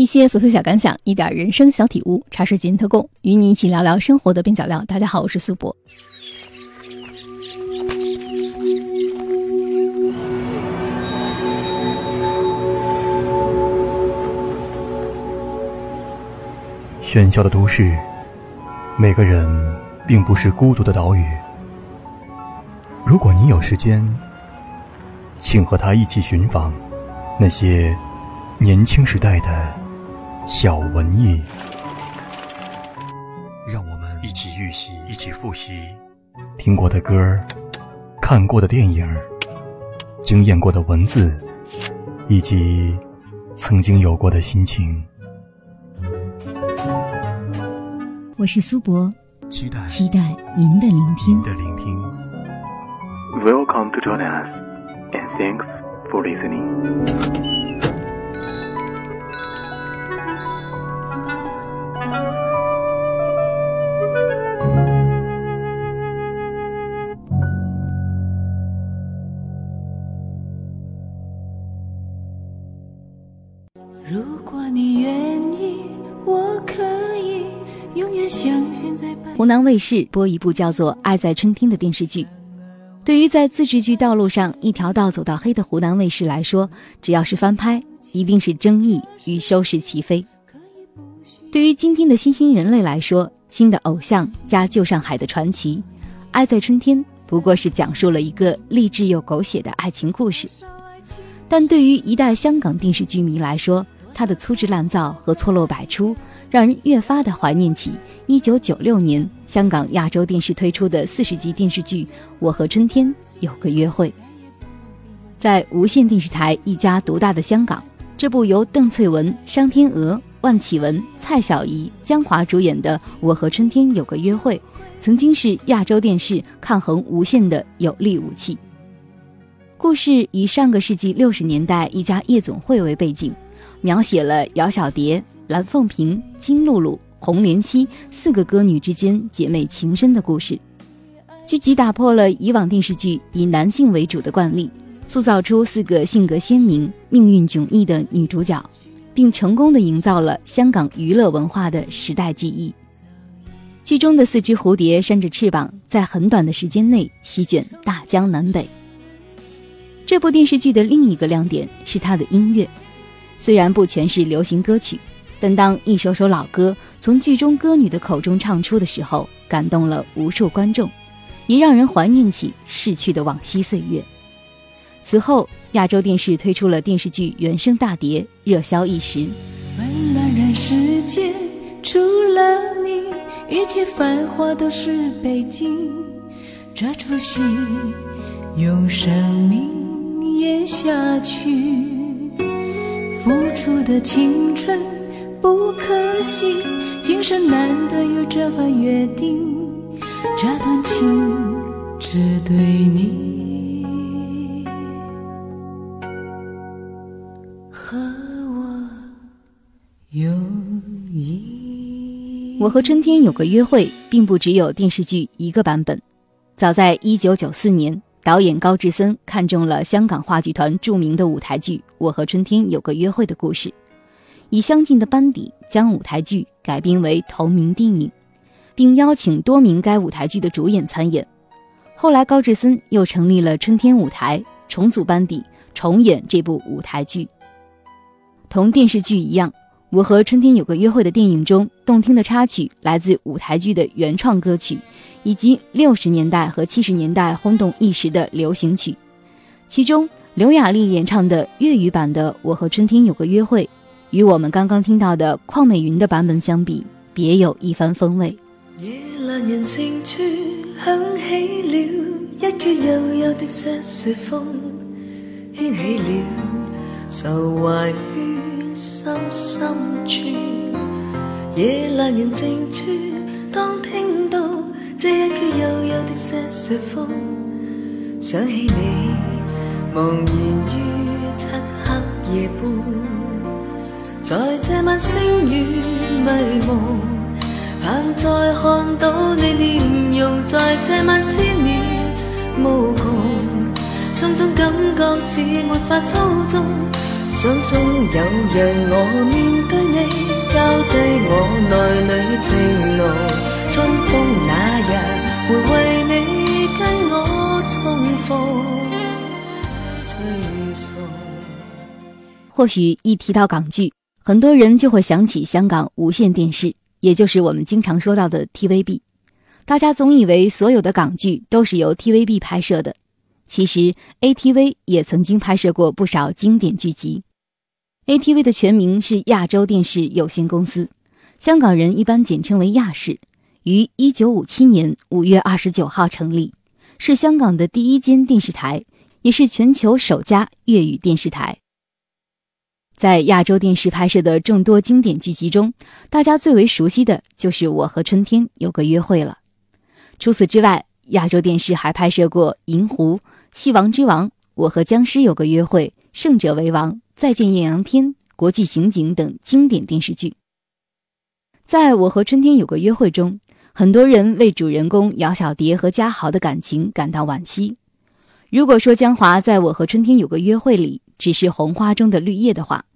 一些琐碎小感想，一点人生小体悟，茶水间特供，与你一起聊聊生活的边角料。大家好，我是苏博。喧嚣的都市，每个人并不是孤独的岛屿。如果你有时间，请和他一起寻访那些年轻时代的。小文艺，让我们一起预习，一起复习听过的歌看过的电影惊艳过的文字，以及曾经有过的心情。我是苏博，期待期待您的聆听。的聆听。Welcome to join us, and thanks for listening. 湖南卫视播一部叫做《爱在春天》的电视剧。对于在自制剧道路上一条道走到黑的湖南卫视来说，只要是翻拍，一定是争议与收视齐飞。对于今天的新兴人类来说，新的偶像加旧上海的传奇，《爱在春天》不过是讲述了一个励志又狗血的爱情故事。但对于一代香港电视剧迷来说，它的粗制滥造和错漏百出。让人越发的怀念起一九九六年香港亚洲电视推出的四十集电视剧《我和春天有个约会》。在无线电视台一家独大的香港，这部由邓萃雯、商天娥、万绮雯、蔡小怡、江华主演的《我和春天有个约会》，曾经是亚洲电视抗衡无线的有力武器。故事以上个世纪六十年代一家夜总会为背景。描写了姚小蝶、蓝凤萍、金露露、红莲溪四个歌女之间姐妹情深的故事。剧集打破了以往电视剧以男性为主的惯例，塑造出四个性格鲜明、命运迥异的女主角，并成功的营造了香港娱乐文化的时代记忆。剧中的四只蝴蝶扇着翅膀，在很短的时间内席卷大江南北。这部电视剧的另一个亮点是它的音乐。虽然不全是流行歌曲，但当一首首老歌从剧中歌女的口中唱出的时候，感动了无数观众，也让人怀念起逝去的往昔岁月。此后，亚洲电视推出了电视剧原声大碟，热销一时。纷乱人世间，除了你，一切繁华都是背景。这出戏用生命演下去。付出的青春不可惜，今生难得有这份约定，这段情只对你和我有意。我和春天有个约会，并不只有电视剧一个版本，早在一九九四年。导演高志森看中了香港话剧团著名的舞台剧《我和春天有个约会》的故事，以相近的班底将舞台剧改编为同名电影，并邀请多名该舞台剧的主演参演。后来，高志森又成立了春天舞台，重组班底，重演这部舞台剧。同电视剧一样。我和春天有个约会的电影中，动听的插曲来自舞台剧的原创歌曲，以及六十年代和七十年代轰动一时的流行曲。其中，刘雅丽演唱的粤语版的《我和春天有个约会》，与我们刚刚听到的邝美云的版本相比，别有一番风味。夜阑人静处，响起了一阙悠悠的瑟瑟风，掀起了愁怀。心深处，夜阑人静处，当听到这一阙悠悠的瑟瑟风，想起你，茫然于漆黑夜半，在这晚星雨迷蒙，盼再看到你面容，在这晚思念无穷，心中感觉似没法操纵。想中有日我面对你，交低我内里情浓，春风那日会为你跟我重逢。或许一提到港剧，很多人就会想起香港无线电视，也就是我们经常说到的 TVB。大家总以为所有的港剧都是由 TVB 拍摄的，其实 ATV 也曾经拍摄过不少经典剧集。ATV 的全名是亚洲电视有限公司，香港人一般简称为亚视，于1957年5月29号成立，是香港的第一间电视台，也是全球首家粤语电视台。在亚洲电视拍摄的众多经典剧集中，大家最为熟悉的就是《我和春天有个约会》了。除此之外，亚洲电视还拍摄过《银狐》《戏王之王》《我和僵尸有个约会》《胜者为王》《再见艳阳天》《国际刑警》等经典电视剧。在我和春天有个约会中，很多人为主人公姚小蝶和嘉豪的感情感到惋惜。如果说江华在我和春天有个约会里只是红花中的绿叶的话，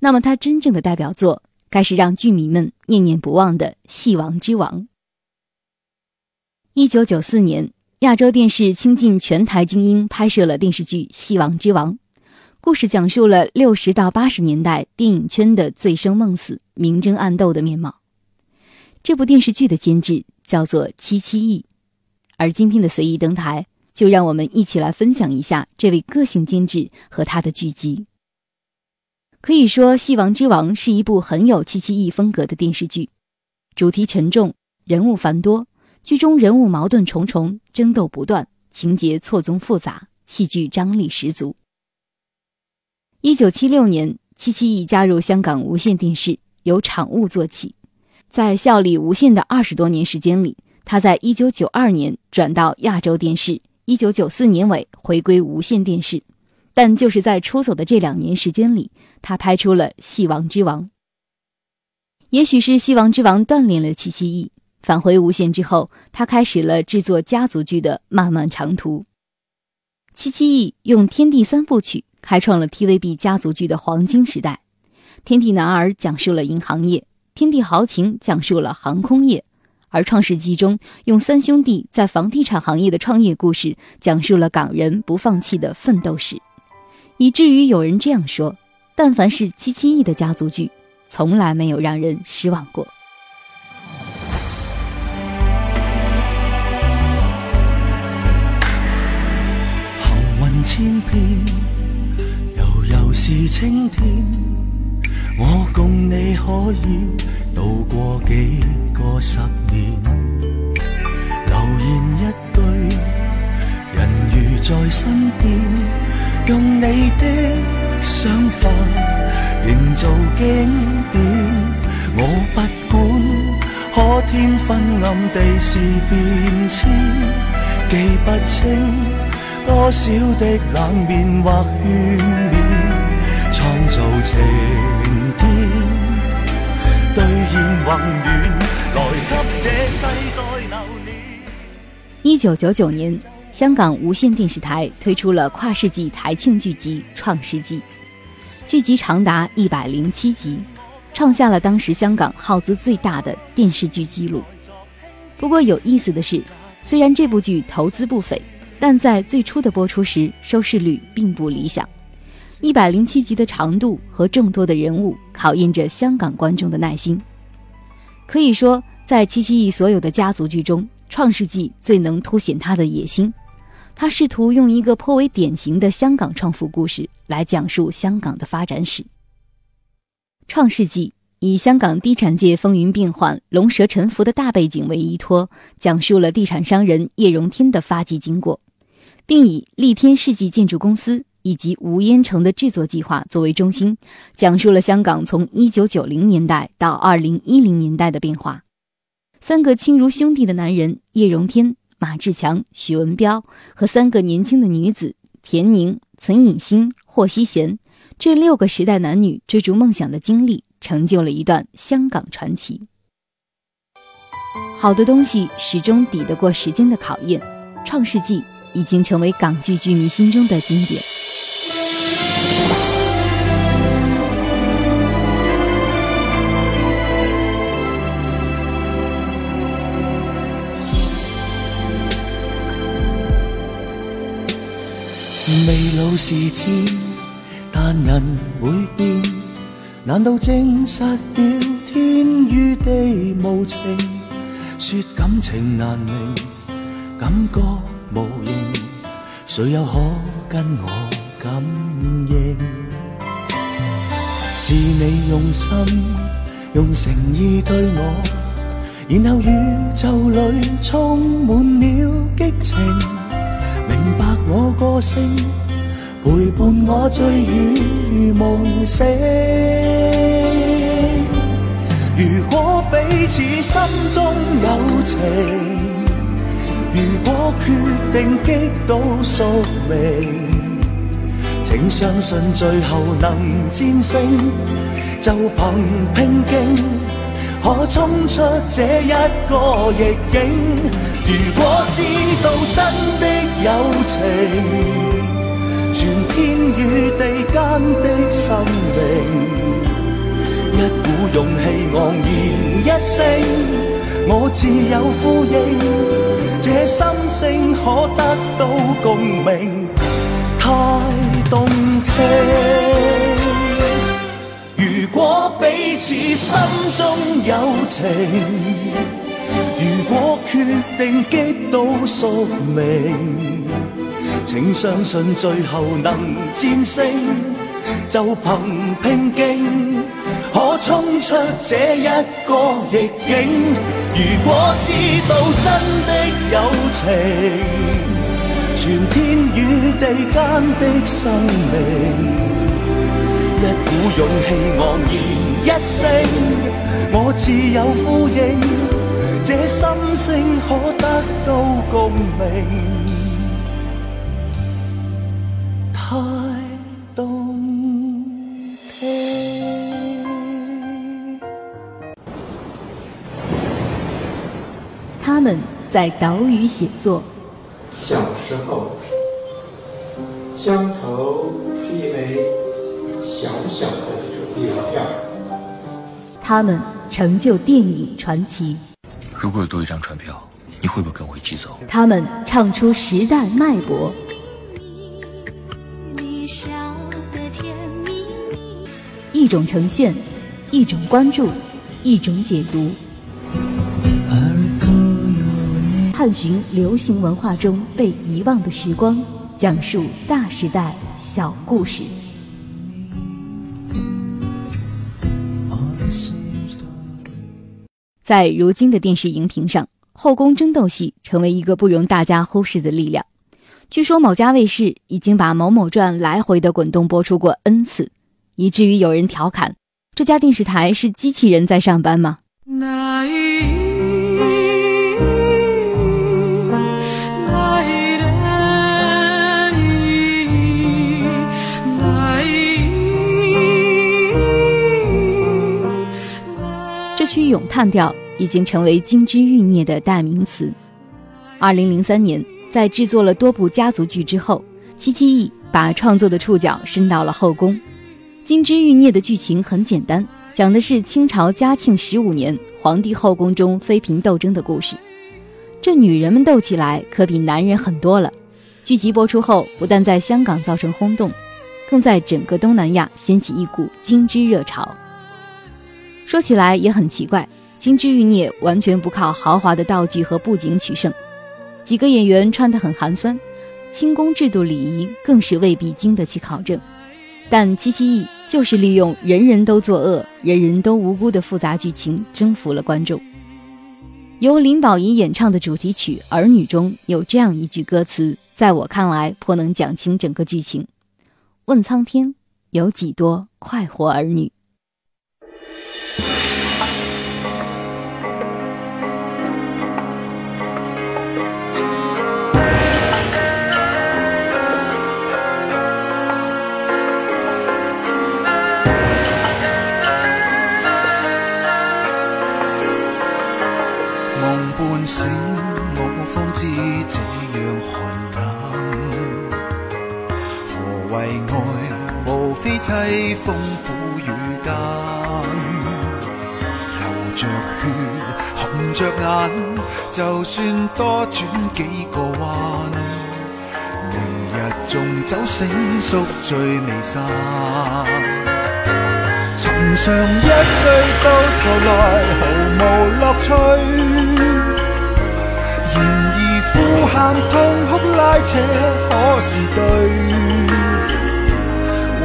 那么他真正的代表作该是让剧迷们念念不忘的《戏王之王》。一九九四年，亚洲电视倾尽全台精英拍摄了电视剧《戏王之王》，故事讲述了六十到八十年代电影圈的醉生梦死、明争暗斗的面貌。这部电视剧的监制叫做戚其义，而今天的随意登台，就让我们一起来分享一下这位个性监制和他的剧集。可以说，《戏王之王》是一部很有戚其义风格的电视剧，主题沉重，人物繁多。剧中人物矛盾重重，争斗不断，情节错综复杂，戏剧张力十足。一九七六年，戚其义加入香港无线电视，由场务做起，在效力无线的二十多年时间里，他在一九九二年转到亚洲电视，一九九四年尾回归无线电视。但就是在出走的这两年时间里，他拍出了《戏王之王》。也许是《戏王之王》锻炼了戚其义。返回无线之后，他开始了制作家族剧的漫漫长途。戚其义用《天地三部曲》开创了 TVB 家族剧的黄金时代，《天地男儿》讲述了银行业，《天地豪情》讲述了航空业，而《创世纪》中用三兄弟在房地产行业的创业故事，讲述了港人不放弃的奋斗史，以至于有人这样说：但凡是七七亿的家族剧，从来没有让人失望过。千遍，悠悠是青天。我共你可以度过几个十年。留言一句，人如在身边，用你的想法营造经典。我不管可天昏暗地是变迁，记不清。多少的冷面或劝勉，造晴天，兑现宏愿，来给这世代留念。一九九九年，香港无线电视台推出了跨世纪台庆剧集《创世纪》，剧集长达一百零七集，创下了当时香港耗资最大的电视剧纪录。不过有意思的是，虽然这部剧投资不菲。但在最初的播出时，收视率并不理想。一百零七集的长度和众多的人物，考验着香港观众的耐心。可以说，在七七亿所有的家族剧中，《创世纪》最能凸显他的野心。他试图用一个颇为典型的香港创富故事来讲述香港的发展史。《创世纪》以香港地产界风云变幻、龙蛇沉浮的大背景为依托，讲述了地产商人叶荣添的发迹经过。并以立天世纪建筑公司以及吴烟城的制作计划作为中心，讲述了香港从一九九零年代到二零一零年代的变化。三个亲如兄弟的男人叶荣添、马志强、许文彪和三个年轻的女子田宁、岑颖欣、霍希贤，这六个时代男女追逐梦想的经历，成就了一段香港传奇。好的东西始终抵得过时间的考验，《创世纪》。已经成为港剧剧迷心中的经典。未老是天，但人会变。难道证实了天与地无情？说感情难明，感觉无形，谁又可跟我感应？是你用心，用诚意对我，然后宇宙里充满了激情，明白我个性，陪伴我醉与梦醒。如果彼此心中有情，如果决定击倒宿命，请相信最后能战胜，就凭拼劲，可冲出这一个逆境。如果知道真的友情，全天与地间的生命。一股勇气昂然一声，我自有呼应，这心声可得到共鸣，太动听。如果彼此心中有情，如果决定击倒宿命，请相信最后能战胜，就凭拼劲。可冲出这一个逆境。如果知道真的友情，全天与地间的生命，一股勇气昂然一声，我自有呼应，这心声可得到共鸣。他们在岛屿写作。小时候，乡愁是一枚小小的邮票。他们成就电影传奇。如果有多一张船票，你会不会跟我一起走？他们唱出时代脉搏。一种呈现，一种关注，一种解读。探寻流行文化中被遗忘的时光，讲述大时代小故事。在如今的电视荧屏上，后宫争斗戏成为一个不容大家忽视的力量。据说某家卫视已经把《某某传》来回的滚动播出过 N 次，以至于有人调侃：这家电视台是机器人在上班吗？咏叹调已经成为金枝欲孽的代名词。二零零三年，在制作了多部家族剧之后，戚其义把创作的触角伸到了后宫。金枝欲孽的剧情很简单，讲的是清朝嘉庆十五年皇帝后宫中妃嫔斗争的故事。这女人们斗起来可比男人狠多了。剧集播出后，不但在香港造成轰动，更在整个东南亚掀起一股金枝热潮。说起来也很奇怪，《金枝欲孽》完全不靠豪华的道具和布景取胜，几个演员穿得很寒酸，清宫制度礼仪更是未必经得起考证。但七七义就是利用人人都作恶、人人都无辜的复杂剧情征服了观众。由林保怡演唱的主题曲《儿女》中有这样一句歌词，在我看来颇能讲清整个剧情：问苍天，有几多快活儿女？凄风苦雨间，流着血，红着眼，就算多转几个弯，明日日中酒醒宿醉未散。寻常一句到头来毫无乐趣。然而呼喊痛哭拉扯可是对？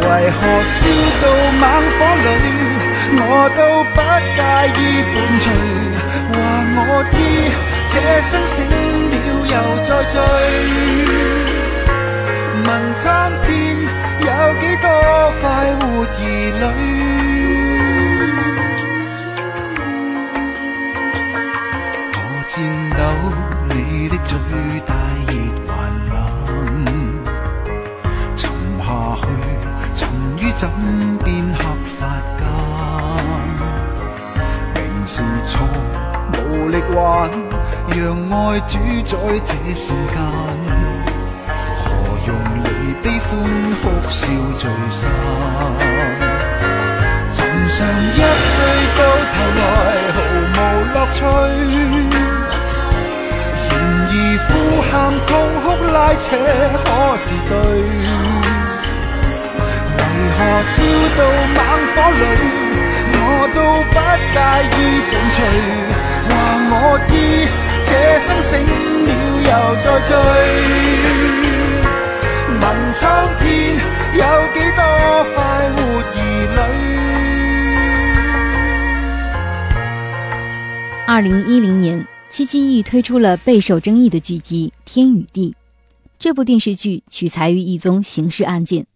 为何烧到猛火里？我都不介意伴随，话我知这生醒了又再醉。问苍天有几多快活儿女？主宰这世间。何用离悲欢哭笑聚散？寻常一对到头来毫无乐趣。然而呼喊痛哭拉扯可是对？为何烧到猛火里？我都不介意伴随，醒了又再醉。问苍天有几多快活儿女？二零一零年，七七 E 推出了备受争议的剧集《天与地》。这部电视剧取材于一宗刑事案件，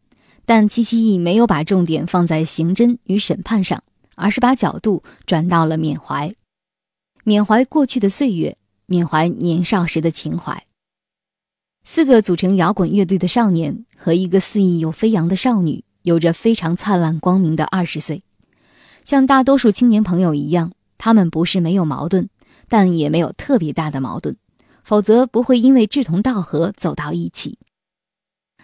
但七七 E 没有把重点放在刑侦与审判上。而是把角度转到了缅怀，缅怀过去的岁月，缅怀年少时的情怀。四个组成摇滚乐队的少年和一个肆意又飞扬的少女，有着非常灿烂光明的二十岁。像大多数青年朋友一样，他们不是没有矛盾，但也没有特别大的矛盾，否则不会因为志同道合走到一起。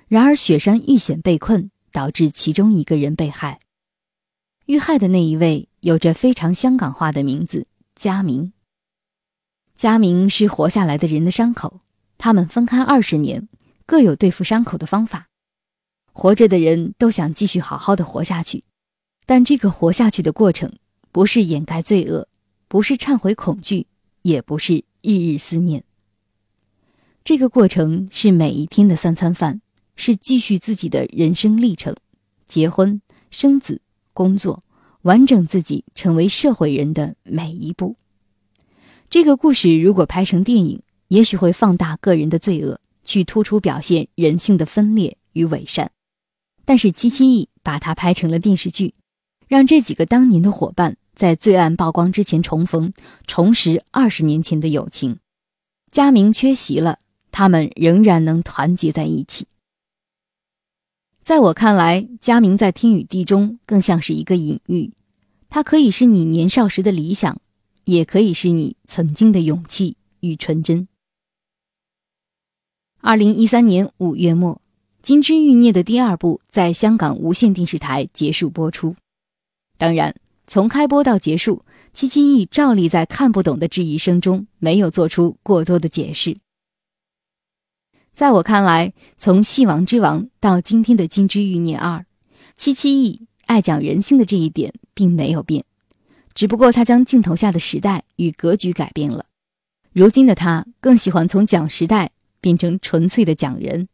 然而雪山遇险被困，导致其中一个人被害。遇害的那一位有着非常香港化的名字佳明。佳明是活下来的人的伤口，他们分开二十年，各有对付伤口的方法。活着的人都想继续好好的活下去，但这个活下去的过程，不是掩盖罪恶，不是忏悔恐惧，也不是日日思念。这个过程是每一天的三餐饭，是继续自己的人生历程，结婚生子。工作，完整自己，成为社会人的每一步。这个故事如果拍成电影，也许会放大个人的罪恶，去突出表现人性的分裂与伪善。但是七七亿把它拍成了电视剧，让这几个当年的伙伴在罪案曝光之前重逢，重拾二十年前的友情。佳明缺席了，他们仍然能团结在一起。在我看来，佳明在《天与地》中更像是一个隐喻，它可以是你年少时的理想，也可以是你曾经的勇气与纯真。二零一三年五月末，《金枝欲孽》的第二部在香港无线电视台结束播出。当然，从开播到结束，七七亿照例在看不懂的质疑声中没有做出过多的解释。在我看来，从《戏王之王》到今天的《金枝欲孽二》，七七亿爱讲人性的这一点并没有变，只不过他将镜头下的时代与格局改变了。如今的他更喜欢从讲时代变成纯粹的讲人。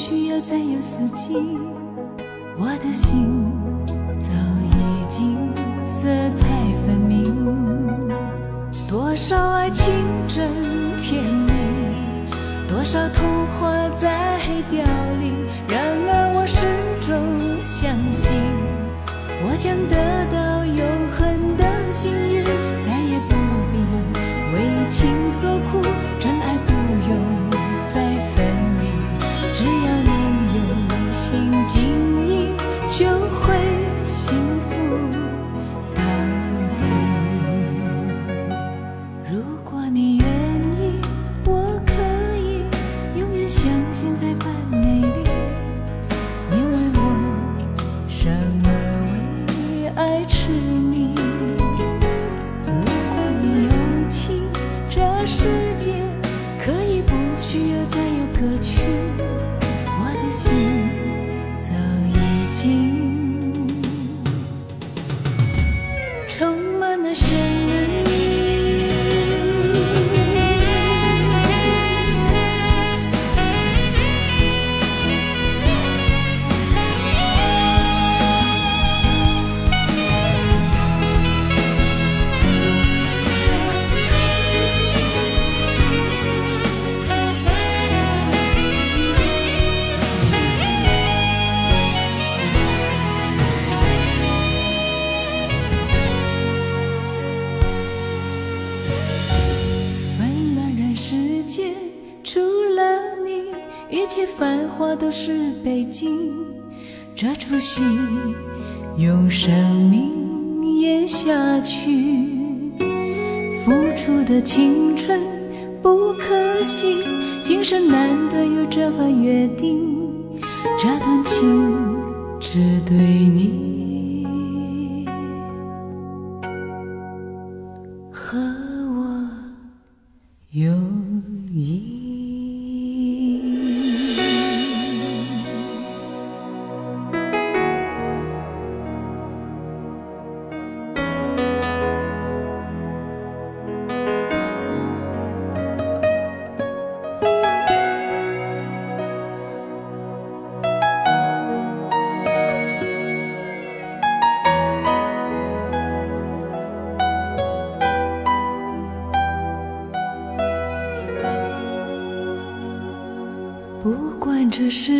需要再有四季。我的心早已经色彩分明，多少爱情真甜蜜，多少童话在凋零。然而我始终相信，我将得到永恒的幸运，再也不必为情所苦，话都是北京。这出戏用生命演下去，付出的青春不可惜，今生难得有这份约定，这段情只对你是